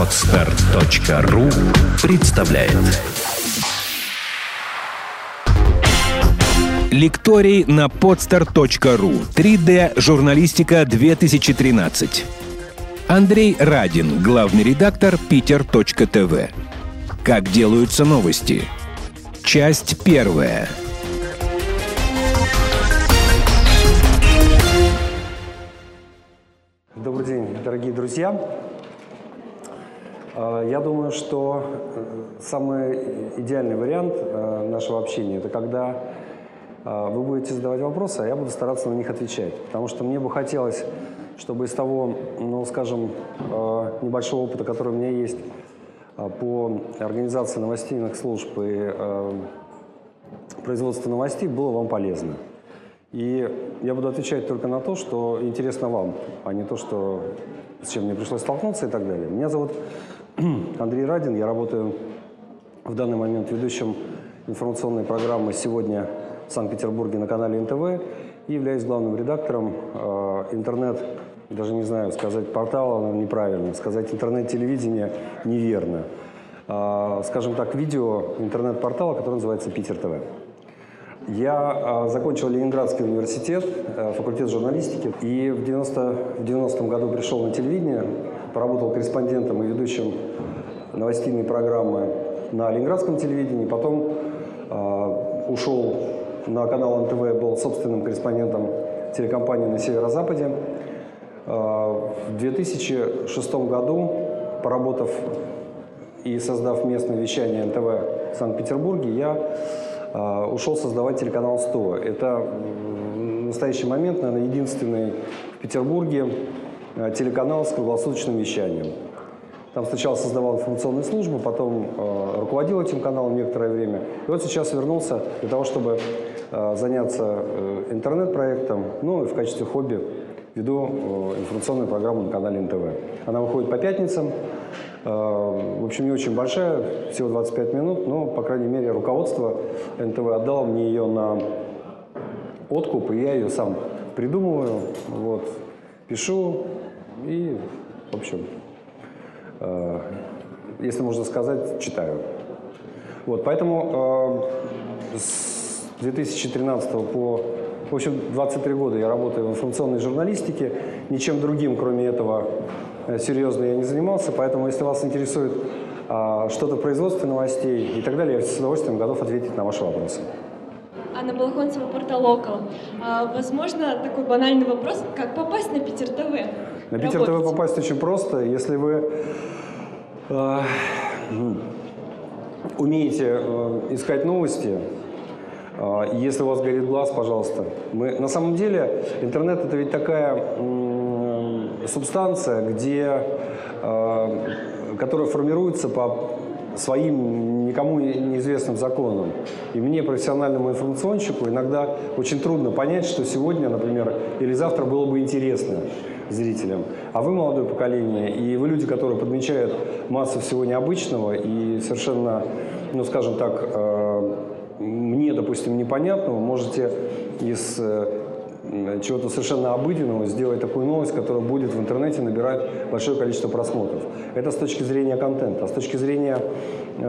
Отстар.ру представляет. Лекторий на podstar.ru 3D журналистика 2013 Андрей Радин, главный редактор Питер.ТВ Как делаются новости? Часть первая. Добрый день, дорогие друзья. Э, Я думаю, что э, самый идеальный вариант э, нашего общения – это когда э, вы будете задавать вопросы, а я буду стараться на них отвечать. Потому что мне бы хотелось, чтобы из того, ну, скажем, небольшого опыта, который у меня есть по организации новостейных служб и производству новостей, было вам полезно. И я буду отвечать только на то, что интересно вам, а не то, что, с чем мне пришлось столкнуться и так далее. Меня зовут Андрей Радин, я работаю в данный момент ведущим информационной программы «Сегодня в Санкт-Петербурге» на канале НТВ и являюсь главным редактором э, интернет, даже не знаю, сказать портала неправильно, сказать интернет-телевидение неверно. Э, скажем так, видео интернет-портала, который называется «Питер ТВ». Я э, закончил Ленинградский университет, э, факультет журналистики, и в 90, в 90 году пришел на телевидение, поработал корреспондентом и ведущим новостейной программы на Ленинградском телевидении, потом э, ушел на канал НТВ, был собственным корреспондентом телекомпании на Северо-Западе. Э, в 2006 году, поработав и создав местное вещание НТВ в Санкт-Петербурге, я э, ушел создавать телеканал 100. Это в настоящий момент, наверное, единственный в Петербурге телеканал с круглосуточным вещанием. Там сначала создавал информационную службу, потом э, руководил этим каналом некоторое время. И вот сейчас вернулся для того, чтобы э, заняться э, интернет-проектом, ну и в качестве хобби веду э, информационную программу на канале НТВ. Она выходит по пятницам. Э, в общем, не очень большая, всего 25 минут, но, по крайней мере, руководство НТВ отдало мне ее на откуп, и я ее сам придумываю, вот, пишу и, в общем, э, если можно сказать, читаю. Вот, поэтому э, с 2013 по, в общем, 23 года я работаю в информационной журналистике, ничем другим, кроме этого, э, серьезно я не занимался, поэтому, если вас интересует э, что-то в производстве новостей и так далее, я с удовольствием готов ответить на ваши вопросы. Анна Балахонцева, портал «Около». А, возможно, такой банальный вопрос, как попасть на Питер ТВ? На Питер ТВ попасть очень просто, если вы э, умеете э, искать новости, э, если у вас горит глаз, пожалуйста. Мы, на самом деле интернет это ведь такая м, субстанция, где, э, которая формируется по своим никому неизвестным законам. И мне, профессиональному информационщику, иногда очень трудно понять, что сегодня, например, или завтра было бы интересно зрителям. А вы молодое поколение, и вы люди, которые подмечают массу всего необычного и совершенно, ну, скажем так, э, мне, допустим, непонятного, можете из э, чего-то совершенно обыденного сделать такую новость, которая будет в интернете набирать большое количество просмотров. Это с точки зрения контента. А с точки зрения э,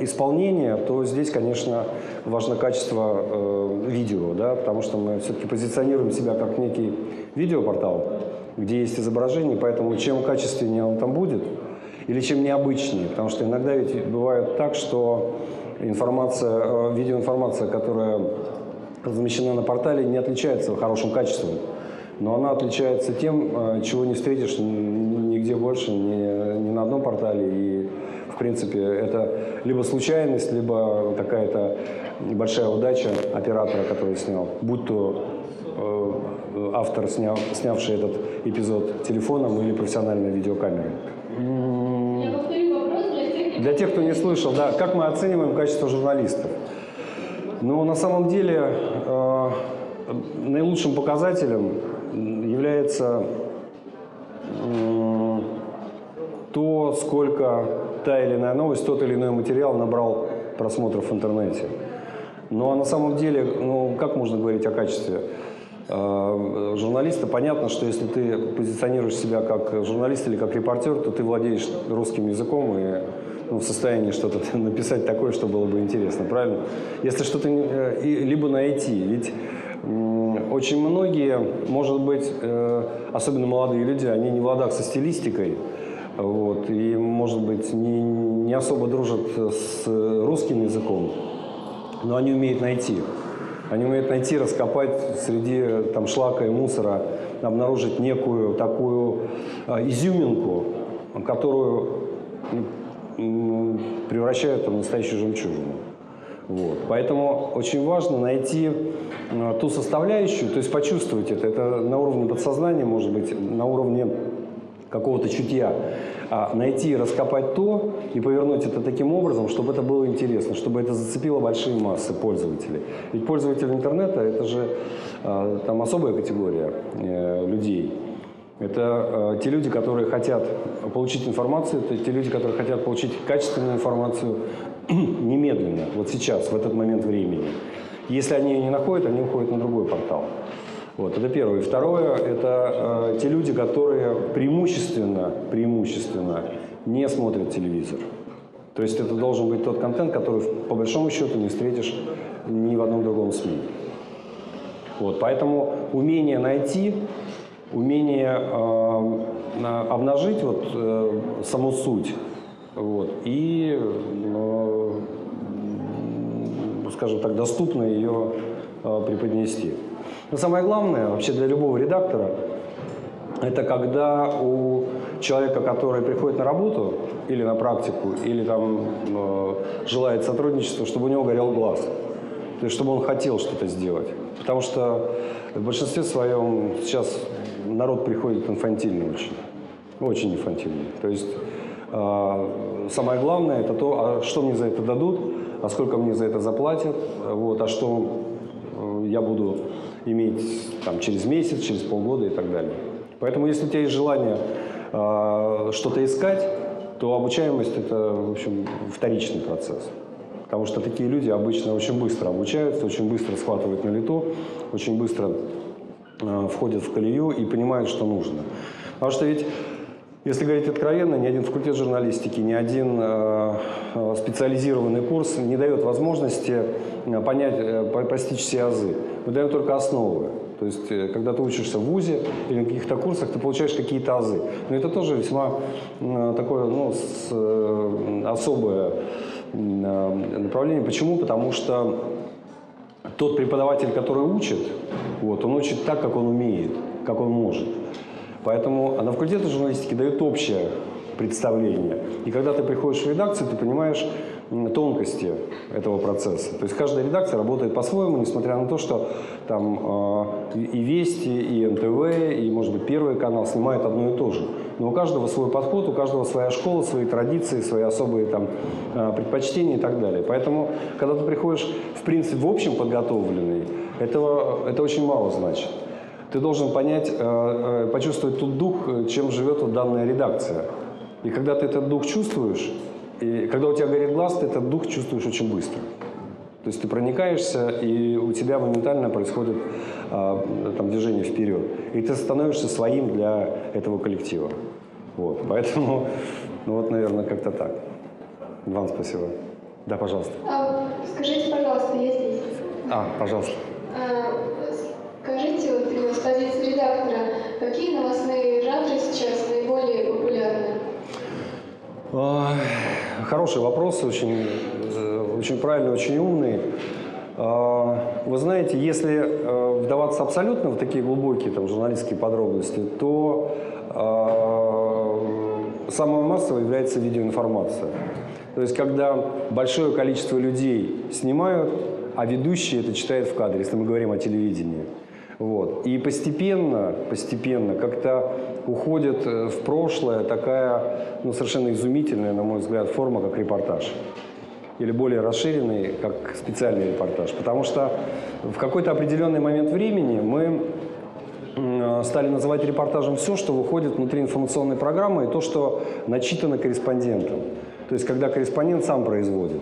исполнения, то здесь, конечно, важно качество э, видео, да, потому что мы все-таки позиционируем себя как некий видеопортал, где есть изображение, поэтому чем качественнее он там будет, или чем необычнее, потому что иногда ведь бывает так, что информация, э, видеоинформация, которая размещена на портале, не отличается хорошим качеством. Но она отличается тем, э, чего не встретишь нигде больше, ни, ни на одном портале. И, в принципе, это либо случайность, либо какая-то небольшая удача оператора, который снял. Будь то э, автор, сняв, снявший этот эпизод телефоном или профессиональной видеокамерой. Для тех, кто не слышал, да, как мы оцениваем качество журналистов? Ну, на самом деле, э, наилучшим показателем является э, то, сколько та или иная новость, тот или иной материал набрал просмотров в интернете. Ну, а на самом деле, ну, как можно говорить о качестве? э, журналиста, понятно, что если ты позиционируешь себя как журналист или как репортер, то ты владеешь русским языком и ну, в состоянии что-то написать такое, что было бы интересно, правильно? Если что-то э, либо найти, ведь очень многие, может быть, э, особенно молодые люди, они не в ладах со стилистикой, вот, и, может быть, не, не особо дружат с русским языком, но они умеют найти. Они умеют найти, раскопать среди там, шлака и мусора, обнаружить некую такую э, изюминку, которую превращают в настоящую жемчужину. Вот. Поэтому очень важно найти э, ту составляющую, то есть почувствовать это. Это на уровне подсознания, может быть, на уровне какого-то чутья. А найти, раскопать то и повернуть это таким образом, чтобы это было интересно, чтобы это зацепило большие массы пользователей. Ведь пользователь интернета – это же э, там особая категория э, людей. Это э, те люди, которые хотят получить информацию, это те люди, которые хотят получить качественную информацию немедленно, вот сейчас, в этот момент времени. Если они ее не находят, они уходят на другой портал. Вот, это первое. И второе, это э, те люди, которые преимущественно, преимущественно не смотрят телевизор. То есть это должен быть тот контент, который по большому счету не встретишь ни в одном другом СМИ. Вот, поэтому умение найти умение э, обнажить вот, э, саму суть вот, и, э, скажем так, доступно ее э, преподнести. Но самое главное вообще для любого редактора, это когда у человека, который приходит на работу или на практику, или там э, желает сотрудничества, чтобы у него горел глаз. То есть, чтобы он хотел что-то сделать. Потому что в большинстве своем сейчас народ приходит инфантильный очень. Очень инфантильный. То есть э, самое главное это то, а что мне за это дадут, а сколько мне за это заплатят, вот, а что э, я буду иметь там, через месяц, через полгода и так далее. Поэтому если у тебя есть желание э, что-то искать, то обучаемость это, в общем, вторичный процесс. Потому что такие люди обычно очень быстро обучаются, очень быстро схватывают на лету, очень быстро входят в колею и понимают, что нужно. Потому что ведь, если говорить откровенно, ни один факультет журналистики, ни один э, э специализированный курс не дает возможности э, понять, постичь все азы. Мы даем только основы. То есть, когда ты учишься в ВУЗе или на каких-то курсах, ты получаешь какие-то азы. Но это тоже весьма такое ну, с, особое направление. Почему? Потому что тот преподаватель, который учит, вот, он учит так, как он умеет, как он может. Поэтому на факультете журналистики дают общее представление. И когда ты приходишь в редакцию, ты понимаешь тонкости этого процесса. То есть каждая редакция работает по-своему, несмотря на то, что там э, и Вести, и НТВ, и, может быть, Первый канал снимают одно и то же. Но у каждого свой подход, у каждого своя школа, свои традиции, свои особые там э, предпочтения и так далее. Поэтому, когда ты приходишь, в принципе, в общем подготовленный, этого, это очень мало значит. Ты должен понять, э, почувствовать тот дух, чем живет вот данная редакция. И когда ты этот дух чувствуешь, и когда у тебя горит глаз, ты этот дух чувствуешь очень быстро. То есть ты проникаешься, и у тебя моментально происходит а, там, движение вперед. И ты становишься своим для этого коллектива. Вот. Поэтому, ну вот, наверное, как-то так. Вам спасибо. Да, пожалуйста. А, скажите, пожалуйста, я здесь. А, пожалуйста. А, скажите, вот с позиции редактора, какие новостные жанры сейчас наиболее популярны? Хороший вопрос, очень, э, очень правильный, очень умный. А, вы знаете, если э, вдаваться абсолютно в такие глубокие там, журналистские подробности, то э, самой массовой является видеоинформация. То есть, когда большое количество людей снимают, а ведущий это читает в кадре, если мы говорим о телевидении. Вот. И постепенно, постепенно как-то уходит э, в прошлое такая ну, совершенно изумительная, на мой взгляд, форма, как репортаж. Или более расширенный, как специальный репортаж. Потому что в какой-то определенный момент времени мы э, стали называть репортажем все, что выходит внутри информационной программы и то, что начитано корреспондентом. То есть, когда корреспондент сам производит.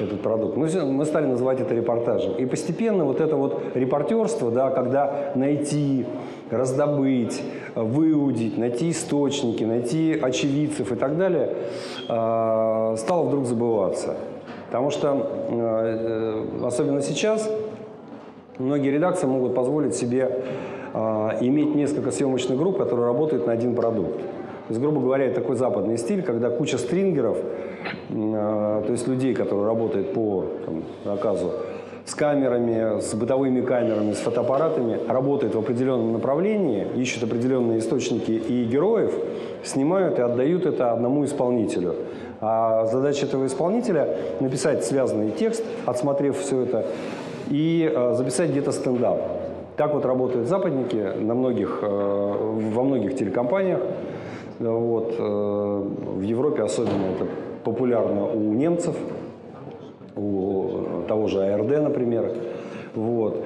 этот продукт. Мы, мы стали называть это репортажем. И постепенно вот это вот репортерство, да, когда найти, раздобыть, выудить, найти источники, найти очевидцев и так далее, э, стало вдруг забываться. Потому что, э, особенно сейчас, многие редакции могут позволить себе э, иметь несколько съемочных групп, которые работают на один продукт. То есть, грубо говоря, это такой западный стиль, когда куча стрингеров, э, то есть людей, которые работают по там, заказу, с камерами, с бытовыми камерами, с фотоаппаратами, работают в определенном направлении, ищут определенные источники и героев, снимают и отдают это одному исполнителю. А задача этого исполнителя – написать связанный текст, отсмотрев все это, и э, записать где-то стендап. Так вот работают западники на многих, э, во многих телекомпаниях. Вот, э, в Европе особенно это популярно у немцев, у того же АРД, например. Вот.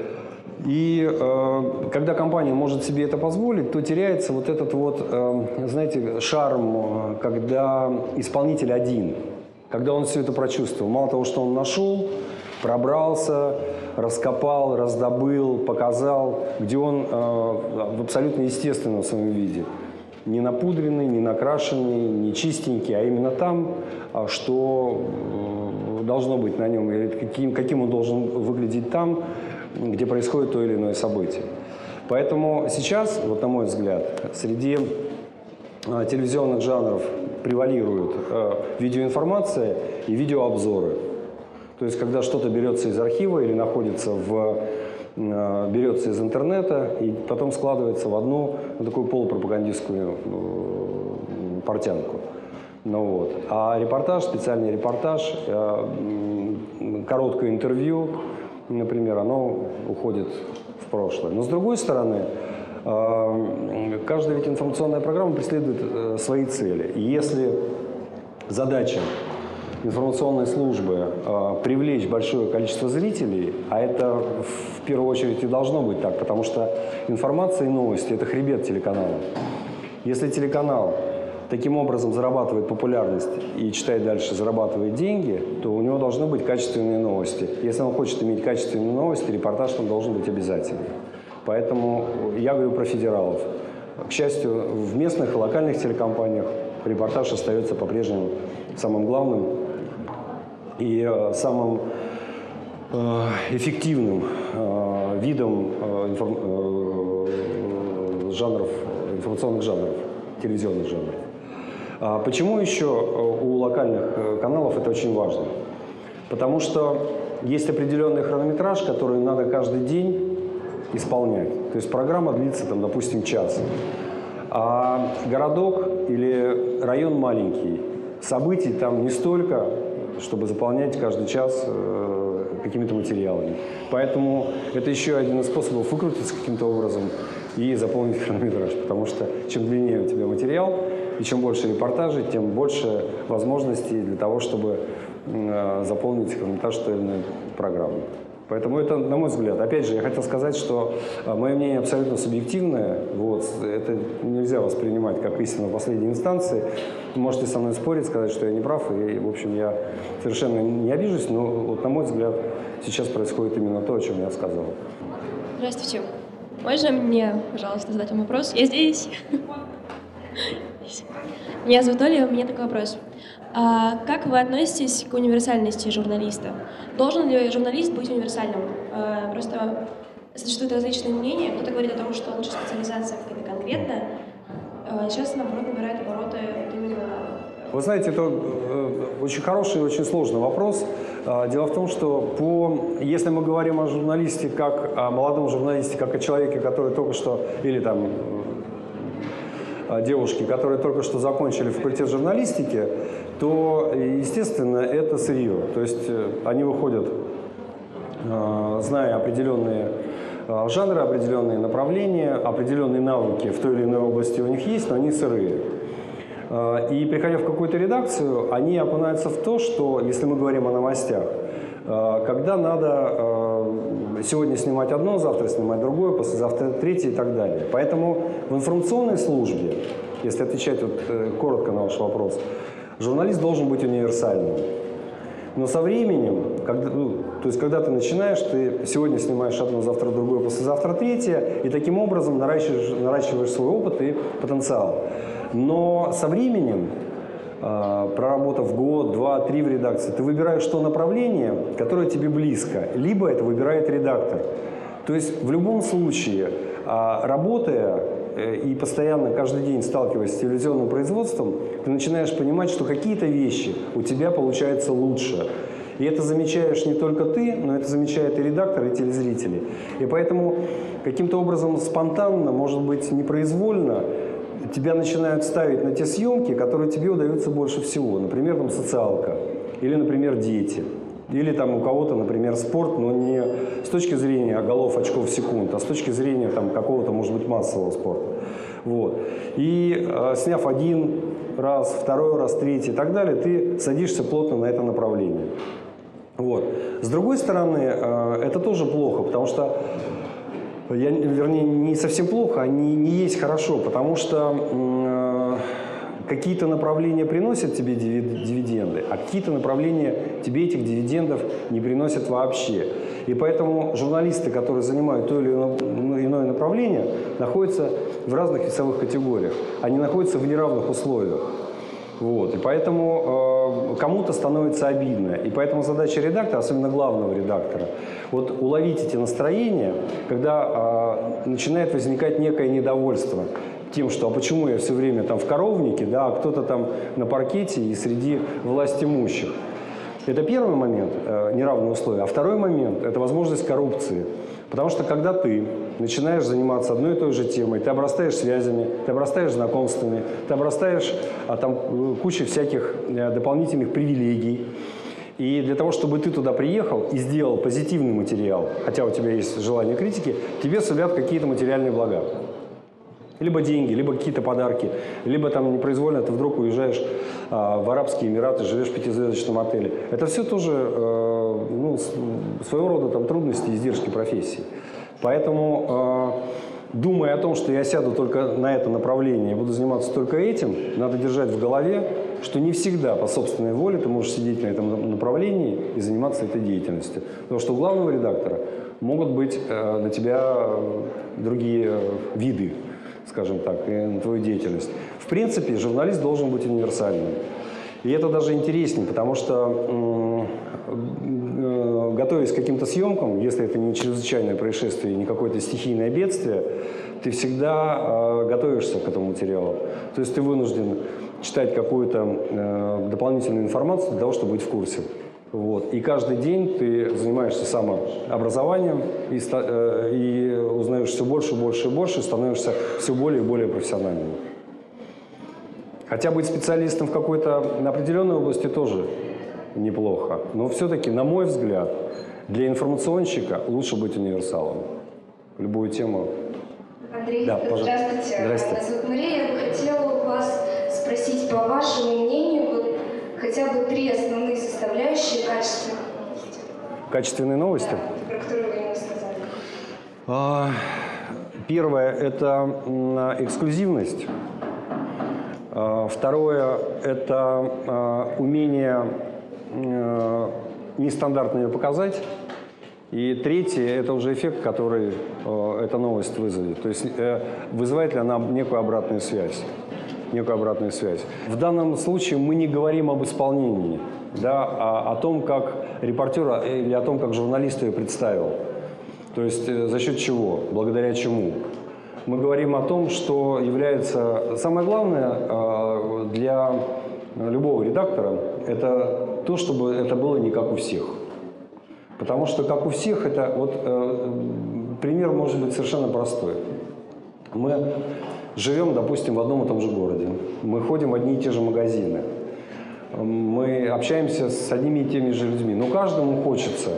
И э, когда компания может себе это позволить, то теряется вот этот вот, э, знаете, шарм, когда исполнитель один, когда он все это прочувствовал. Мало того, что он нашел, пробрался, раскопал, раздобыл, показал, где он э, в абсолютно естественном своем виде. Не напудренный, не накрашенный, не чистенький, а именно там, а что должно быть на нем, или каким, каким он должен выглядеть там, где происходит то или иное событие. Поэтому сейчас, вот на мой взгляд, среди э, телевизионных жанров превалирует э, видеоинформация и видеообзоры. То есть, когда что-то берется из архива или находится в берется из интернета и потом складывается в одну ну, такую полупропагандистскую э, портянку. Ну, вот. А репортаж, специальный репортаж, э, короткое интервью, например, оно уходит в прошлое. Но с другой стороны, э, каждая ведь информационная программа преследует э, свои цели. И если задача информационной службы э, привлечь большое количество зрителей, а это в первую очередь и должно быть так, потому что информация и новости – это хребет телеканала. Если телеканал таким образом зарабатывает популярность и читает дальше, зарабатывает деньги, то у него должны быть качественные новости. Если он хочет иметь качественные новости, репортаж там должен быть обязательным. Поэтому я говорю про федералов. К счастью, в местных и локальных телекомпаниях репортаж остается по-прежнему самым главным и э, самым э, эффективным э, видом жанров, информационных жанров, телевизионных жанров. А почему еще у локальных каналов это очень важно? Потому что есть определенный хронометраж, который надо каждый день исполнять. То есть программа длится, там, допустим, час. А городок или район маленький, событий там не столько, чтобы заполнять каждый час э, какими-то материалами. Поэтому это еще один из способов выкрутиться каким-то образом и заполнить хронометраж. Потому что чем длиннее у тебя материал, и чем больше репортажей, тем больше возможностей для того, чтобы э, заполнить хронометраж той или иной программы. Поэтому это, на мой взгляд, опять же, я хотел сказать, что э, мое мнение абсолютно субъективное. Вот, это нельзя воспринимать как истину последней инстанции. Можете со мной спорить, сказать, что я не прав, и, в общем, я совершенно не обижусь, но, вот, на мой взгляд, сейчас происходит именно то, о чем я сказал. Здравствуйте. Можно мне, пожалуйста, задать вам вопрос? Я здесь. Меня зовут Оля, у меня такой вопрос. А как вы относитесь к универсальности журналиста? Должен ли журналист быть универсальным? А, просто существуют различные мнения. Кто-то говорит о том, что лучше специализация какая-то конкретная. А сейчас, наоборот, набирает обороты вот именно вы знаете, это э, очень хороший и очень сложный вопрос. А, дело в том, что по, если мы говорим о журналисте как о молодом журналисте, как о человеке, который только что, или там девушки, которые только что закончили факультет журналистики, то, естественно, это сырье. То есть э, они выходят, э, зная определенные э, жанры, определенные направления, определенные навыки в той или иной области у них есть, но они сырые. И приходя в какую-то редакцию, они окунаются в то, что, если мы говорим о новостях, когда надо сегодня снимать одно, завтра снимать другое, послезавтра третье и так далее. Поэтому в информационной службе, если отвечать вот коротко на ваш вопрос, Журналист должен быть универсальным. Но со временем, когда, ну, то есть когда ты начинаешь, ты сегодня снимаешь одно, завтра другое, послезавтра третье, и таким образом наращиваешь, наращиваешь свой опыт и потенциал. Но со временем, э, проработав год, два, три в редакции, ты выбираешь то направление, которое тебе близко, либо это выбирает редактор. То есть в любом случае, э, работая и постоянно каждый день сталкиваясь с телевизионным производством, ты начинаешь понимать, что какие-то вещи у тебя получаются лучше. И это замечаешь не только ты, но это замечает и редактор, и телезрители. И поэтому каким-то образом спонтанно, может быть, непроизвольно, тебя начинают ставить на те съемки, которые тебе удаются больше всего. Например, там социалка или, например, дети. Или там у кого-то, например, спорт, но не с точки зрения голов, очков, секунд, а с точки зрения там какого-то, может быть, массового спорта. Вот. И э, сняв один раз, второй раз, третий и так далее, ты садишься плотно на это направление. Вот. С другой стороны, э, это тоже плохо, потому что я, вернее, не совсем плохо, а не, не есть хорошо, потому что э, какие-то направления приносят тебе дивиденды, а какие-то направления тебе этих дивидендов не приносят вообще. И поэтому журналисты, которые занимают то или иное направление, находятся в разных весовых категориях. Они находятся в неравных условиях. Вот. И поэтому э, кому-то становится обидно. И поэтому задача редактора, особенно главного редактора, вот уловить эти настроения, когда э, начинает возникать некое недовольство тем, что а почему я все время там в коровнике, да, а кто-то там на паркете и среди власть имущих. Это первый момент, э, неравные условия. А второй момент – это возможность коррупции. Потому что когда ты начинаешь заниматься одной и той же темой, ты обрастаешь связями, ты обрастаешь знакомствами, ты обрастаешь а, там, э, кучей всяких а, дополнительных привилегий. И для того, чтобы ты туда приехал и сделал позитивный материал, хотя у тебя есть желание критики, тебе сулят какие-то материальные блага. Либо деньги, либо какие-то подарки, либо там непроизвольно ты вдруг уезжаешь а, в Арабские Эмираты, живешь в пятизвездочном отеле. Это все тоже э, ну, своего рода там, трудности и издержки профессии. Поэтому, э, думая о том, что я сяду только на это направление буду заниматься только этим, надо держать в голове, что не всегда по собственной воле ты можешь сидеть на этом направлении и заниматься этой деятельностью. Потому что у главного редактора могут быть э, на тебя другие виды скажем так, и на твою деятельность. В принципе, журналист должен быть универсальным. И это даже интереснее, потому что, э, готовясь к каким-то съемкам, если это не чрезвычайное происшествие, не какое-то стихийное бедствие, ты всегда э, готовишься к этому материалу. То есть ты вынужден читать какую-то э, дополнительную информацию для того, чтобы быть в курсе. Вот. И каждый день ты занимаешься самообразованием и, э, и узнаешь все больше, больше и больше, становишься все более и более профессиональным. Хотя быть специалистом в какой-то определенной области тоже неплохо. Но все-таки, на мой взгляд, для информационщика лучше быть универсалом. Любую тему. Андрей, да, здравствуйте. Здравствуйте. Меня зовут Мария. Я бы хотела у вас спросить, по вашему мнению, хотя бы три основные составляющие качественных новостей. Качественные новости? Да, про которые вы не сказали. А, первое – это эксклюзивность. А, второе – это а, умение а, нестандартно ее показать. И третье – это уже эффект, который э, эта новость вызовет. То есть э, вызывает ли она некую обратную связь некую обратную связь. В данном случае мы не говорим об исполнении, да, а о том, как репортер или о том, как журналист ее представил. То есть э, за счет чего, благодаря чему. Мы говорим о том, что является самое главное э, для любого редактора, это то, чтобы это было не как у всех. Потому что как у всех, это вот э, пример может быть совершенно простой. Мы живем, допустим, в одном и том же городе. Мы ходим в одни и те же магазины. Мы общаемся с одними и теми же людьми. Но каждому хочется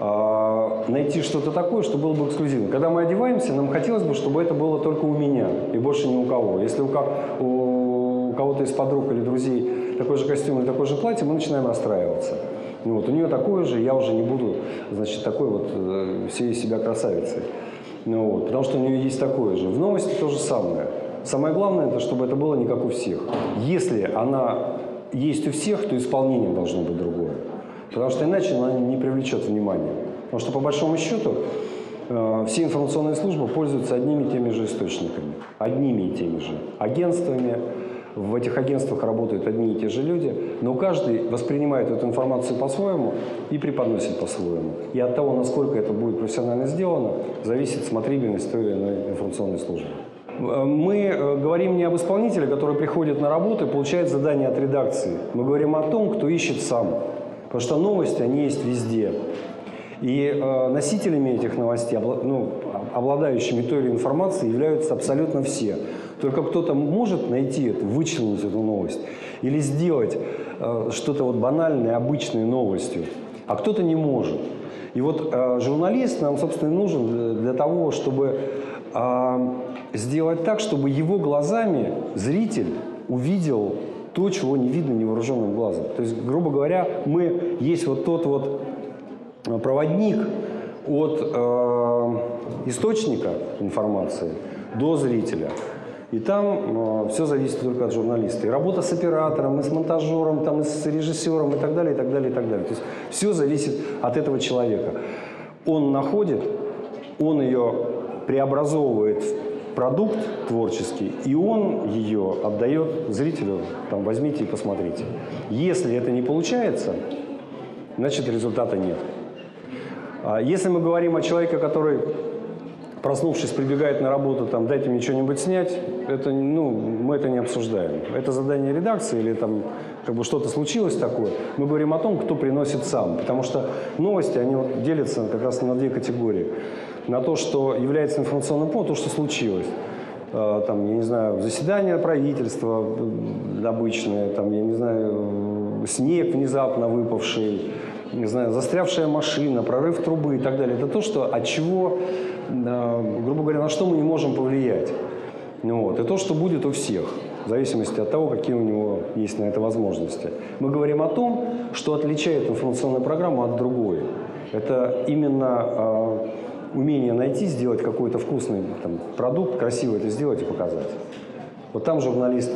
э, найти что-то такое, что было бы эксклюзивно. Когда мы одеваемся, нам хотелось бы, чтобы это было только у меня и больше ни у кого. Если у, у, у кого-то из подруг или друзей такой же костюм или такое же платье, мы начинаем расстраиваться. Ну, вот, у нее такое же, я уже не буду, значит, такой вот э, всей себя красавицей. Ну, вот, потому что у нее есть такое же. В новости то же самое. Самое главное, это чтобы это было не как у всех. Если она есть у всех, то исполнение должно быть другое. потому что иначе она не привлечет внимания. Потому что по большому счету э, все информационные службы пользуются одними и теми же источниками, одними и теми же агентствами, в этих агентствах работают одни и те же люди, но каждый воспринимает эту информацию по-своему и преподносит по-своему. И от того, насколько это будет профессионально сделано, зависит смотрибельность той или иной информационной службы. Мы э, говорим не об исполнителе, который приходит на работу и получает задание от редакции. Мы говорим о том, кто ищет сам. Потому что новости, они есть везде. И э, носителями этих новостей, ну, обладающими той или информацией, являются абсолютно все. Только кто-то может найти это, вычленить эту новость или сделать э, что-то вот банальное, обычной новостью, а кто-то не может. И вот э, журналист нам, собственно, нужен для, для того, чтобы э, сделать так, чтобы его глазами зритель увидел то, чего не видно невооруженным глазом. То есть, грубо говоря, мы есть вот тот вот э, проводник от э, источника информации до зрителя. И там э, все зависит только от журналиста. И работа с оператором, и с монтажером, там, и с режиссером, и так далее, и так далее, и так далее. То есть все зависит от этого человека. Он находит, он ее преобразовывает в продукт творческий, и он ее отдает зрителю, там, возьмите и посмотрите. Если это не получается, значит результата нет. А если мы говорим о человеке, который проснувшись, прибегает на работу, там, дайте мне что-нибудь снять, это, ну, мы это не обсуждаем. Это задание редакции или там как бы что-то случилось такое. Мы говорим о том, кто приносит сам. Потому что новости, они вот делятся как раз на две категории. На то, что является информационным поводом, то, что случилось. А, там, я не знаю, заседание правительства обычное, там, я не знаю, снег внезапно выпавший, не знаю, застрявшая машина, прорыв трубы и так далее. Это то, что, от чего грубо говоря, на что мы не можем повлиять. Ну, вот. И то, что будет у всех, в зависимости от того, какие у него есть на это возможности. Мы говорим о том, что отличает информационную программу от другой. Это именно э, умение найти, сделать какой-то вкусный там, продукт, красиво это сделать и показать. Вот там журналисты,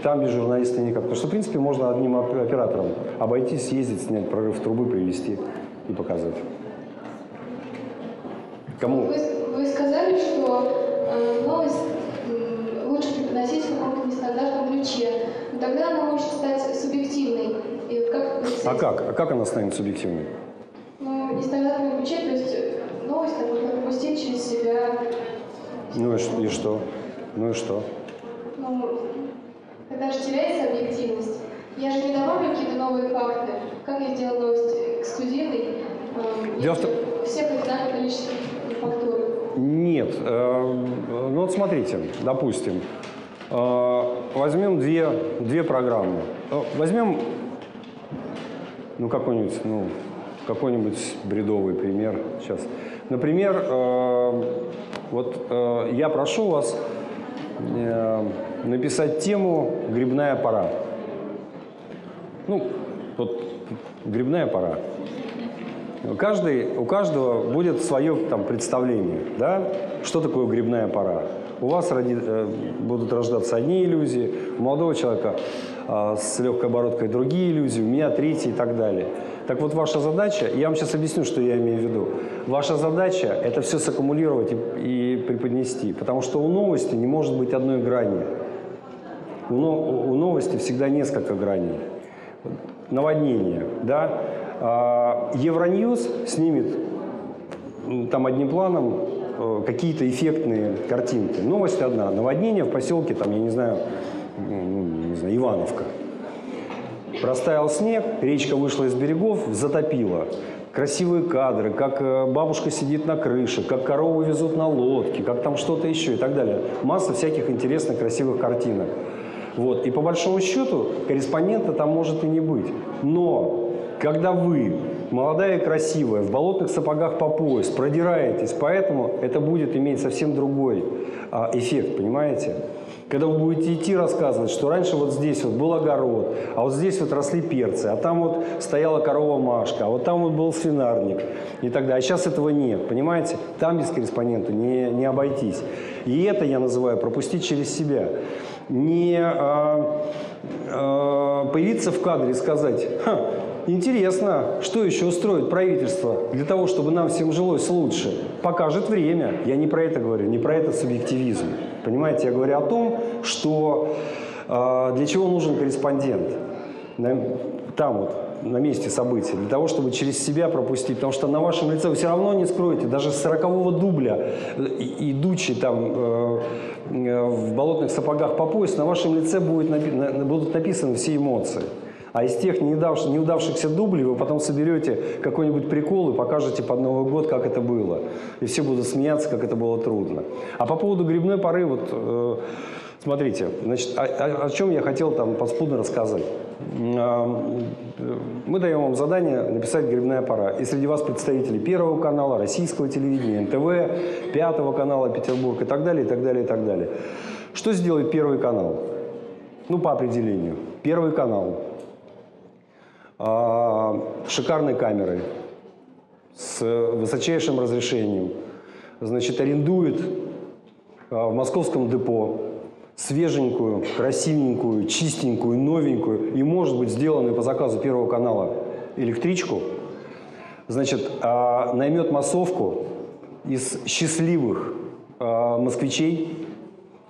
там без журналиста никак. Потому что, в принципе, можно одним оператором обойтись, съездить, снять прорыв трубы, привезти и показать. Кому? Вы, вы сказали, что э, новость э, лучше преподносить в каком-то нестандартном ключе. Но тогда она может стать субъективной. И вот как а как? А как она станет субъективной? Ну, нестандартном ключе, то есть э, новость можно пропустить через себя. Ну и, и что? Ну и что? Ну, тогда же теряется объективность. Я же не добавлю какие-то новые факты. Как я сделал новость эксклюзивной? Э, Дело в том... Всех знаем количество нет. Э, ну вот смотрите, допустим, э, возьмем две, две программы. Э, возьмем ну, какой-нибудь ну, какой-нибудь бредовый пример сейчас. Например, вот я прошу вас написать тему «Грибная пора». Ну, вот грибная пора. Каждый, у каждого будет свое там, представление, да? что такое грибная пора. У вас роди, э, будут рождаться одни иллюзии, у молодого человека э, с легкой обороткой другие иллюзии, у меня третьи и так далее. Так вот, ваша задача, я вам сейчас объясню, что я имею в виду. Ваша задача – это все саккумулировать и, и преподнести, потому что у новости не может быть одной грани. У, у новости всегда несколько граней. Наводнение, да? А, Евроньюз снимет там одним планом э, какие-то эффектные картинки. Новость одна. Наводнение в поселке, там, я не знаю, ну, не знаю, Ивановка. Простаял снег, речка вышла из берегов, затопила. Красивые кадры, как э, бабушка сидит на крыше, как корову везут на лодке, как там что-то еще и так далее. Масса всяких интересных, красивых картинок. Вот. И по большому счету корреспондента там может и не быть. Но когда вы, молодая и красивая, в болотных сапогах по пояс, продираетесь, поэтому это будет иметь совсем другой а, эффект, понимаете? Когда вы будете идти рассказывать, что раньше вот здесь вот был огород, а вот здесь вот росли перцы, а там вот стояла корова Машка, а вот там вот был свинарник и так далее. А сейчас этого нет, понимаете? Там без корреспондента не, не обойтись. И это я называю пропустить через себя. Не а, а, появиться в кадре и сказать, интересно, что еще устроит правительство для того, чтобы нам всем жилось лучше. Покажет время. Я не про это говорю, не про этот субъективизм. Понимаете, я говорю о том, что э, для чего нужен корреспондент. Там вот, на месте событий, для того, чтобы через себя пропустить, потому что на вашем лице вы все равно не скроете, даже с 40 дубля, идучи там э, э, в болотных сапогах по пояс, на вашем лице будет напи будут написаны все эмоции. А из тех неудавшихся дублей вы потом соберете какой-нибудь прикол и покажете под Новый год, как это было. И все будут смеяться, как это было трудно. А по поводу грибной поры, вот э, смотрите, значит, о, о, чем я хотел там подспудно рассказать. Мы даем вам задание написать «Грибная пора». И среди вас представители Первого канала, Российского телевидения, НТВ, Пятого канала Петербург и так далее, и так далее, и так далее. Что сделает Первый канал? Ну, по определению. Первый канал. А, шикарной камерой, с высочайшим разрешением. Значит, арендует а, в московском депо свеженькую, красивенькую, чистенькую, новенькую и, может быть, сделанную по заказу Первого канала электричку, значит, а, наймет массовку из счастливых а, москвичей,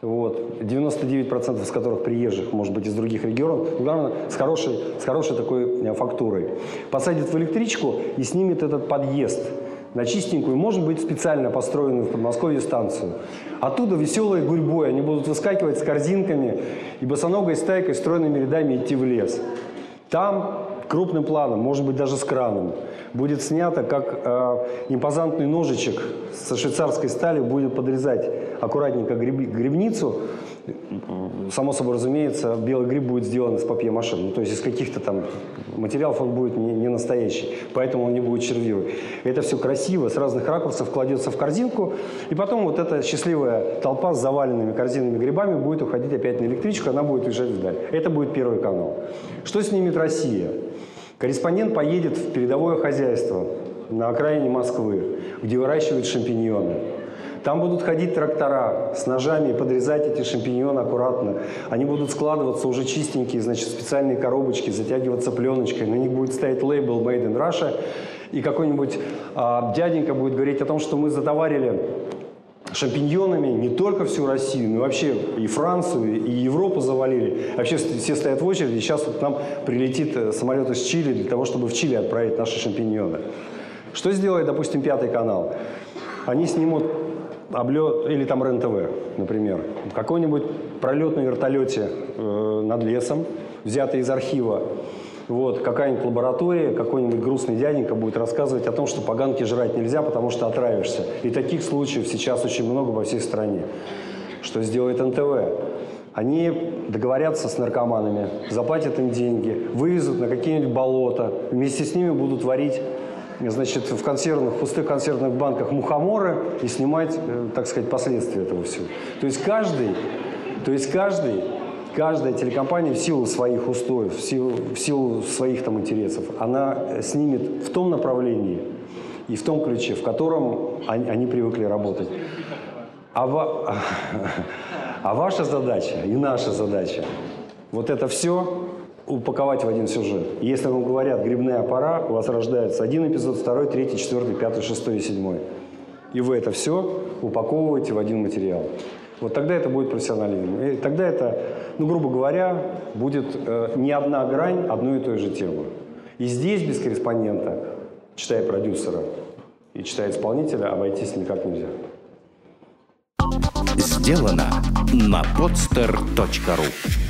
вот, 99% из которых приезжих, может быть, из других регионов, главное, с хорошей, с хорошей такой э, фактурой. Посадит в электричку и снимет этот подъезд – на чистенькую, может быть, специально построенную в Подмосковье станцию. Оттуда веселой гурьбой они будут выскакивать с корзинками и босоногой стайкой стройными рядами идти в лес. Там крупным планом, может быть, даже с краном, будет снято, как э, импозантный ножичек со швейцарской стали будет подрезать аккуратненько гриб, грибницу, само собой разумеется, белый гриб будет сделан из папье-маше. Ну, то есть из каких-то там материалов он будет не, не настоящий, поэтому он не будет червивый. Это все красиво, с разных ракурсов кладется в корзинку, и потом вот эта счастливая толпа с заваленными корзинами грибами будет уходить опять на электричку, она будет уезжать вдаль. Это будет Первый канал. Что снимет Россия? Корреспондент поедет в передовое хозяйство на окраине Москвы, где выращивают шампиньоны. Там будут ходить трактора с ножами подрезать эти шампиньоны аккуратно. Они будут складываться уже чистенькие, значит, специальные коробочки, затягиваться пленочкой. На них будет стоять лейбл «Made in Russia». И какой-нибудь а, дяденька будет говорить о том, что мы затоварили шампиньонами не только всю Россию, но вообще и Францию, и Европу завалили. Вообще все стоят в очереди. Сейчас вот к нам прилетит э, самолет из Чили для того, чтобы в Чили отправить наши шампиньоны. Что сделает, допустим, Пятый канал? Они снимут облет, или там РЕН-ТВ, например, какой-нибудь пролет на вертолете э, над лесом, взятый из архива, вот, какая-нибудь лаборатория, какой-нибудь грустный дяденька будет рассказывать о том, что поганки жрать нельзя, потому что отравишься. И таких случаев сейчас очень много по всей стране. Что сделает НТВ? Они договорятся с наркоманами, заплатят им деньги, вывезут на какие-нибудь болота, вместе с ними будут варить значит, в консервных, пустых консервных банках мухоморы и снимать, э, так сказать, последствия этого всего. То есть каждый, то есть каждый, каждая телекомпания в силу своих устоев, в силу, в силу своих там интересов, она э, снимет в том направлении и в том ключе, в котором они, они привыкли работать. А, ва, а ваша задача и наша задача вот это все упаковать в один сюжет. Если вам говорят «грибная пора», у вас рождается один эпизод, второй, третий, четвертый, пятый, шестой и седьмой. И вы это все упаковываете в один материал. Вот тогда это будет профессионализм. И тогда это, ну, грубо говоря, будет э, не одна грань одной и той же темы. И здесь без корреспондента, читая продюсера и читая исполнителя, обойтись никак нельзя. Сделано на podster.ru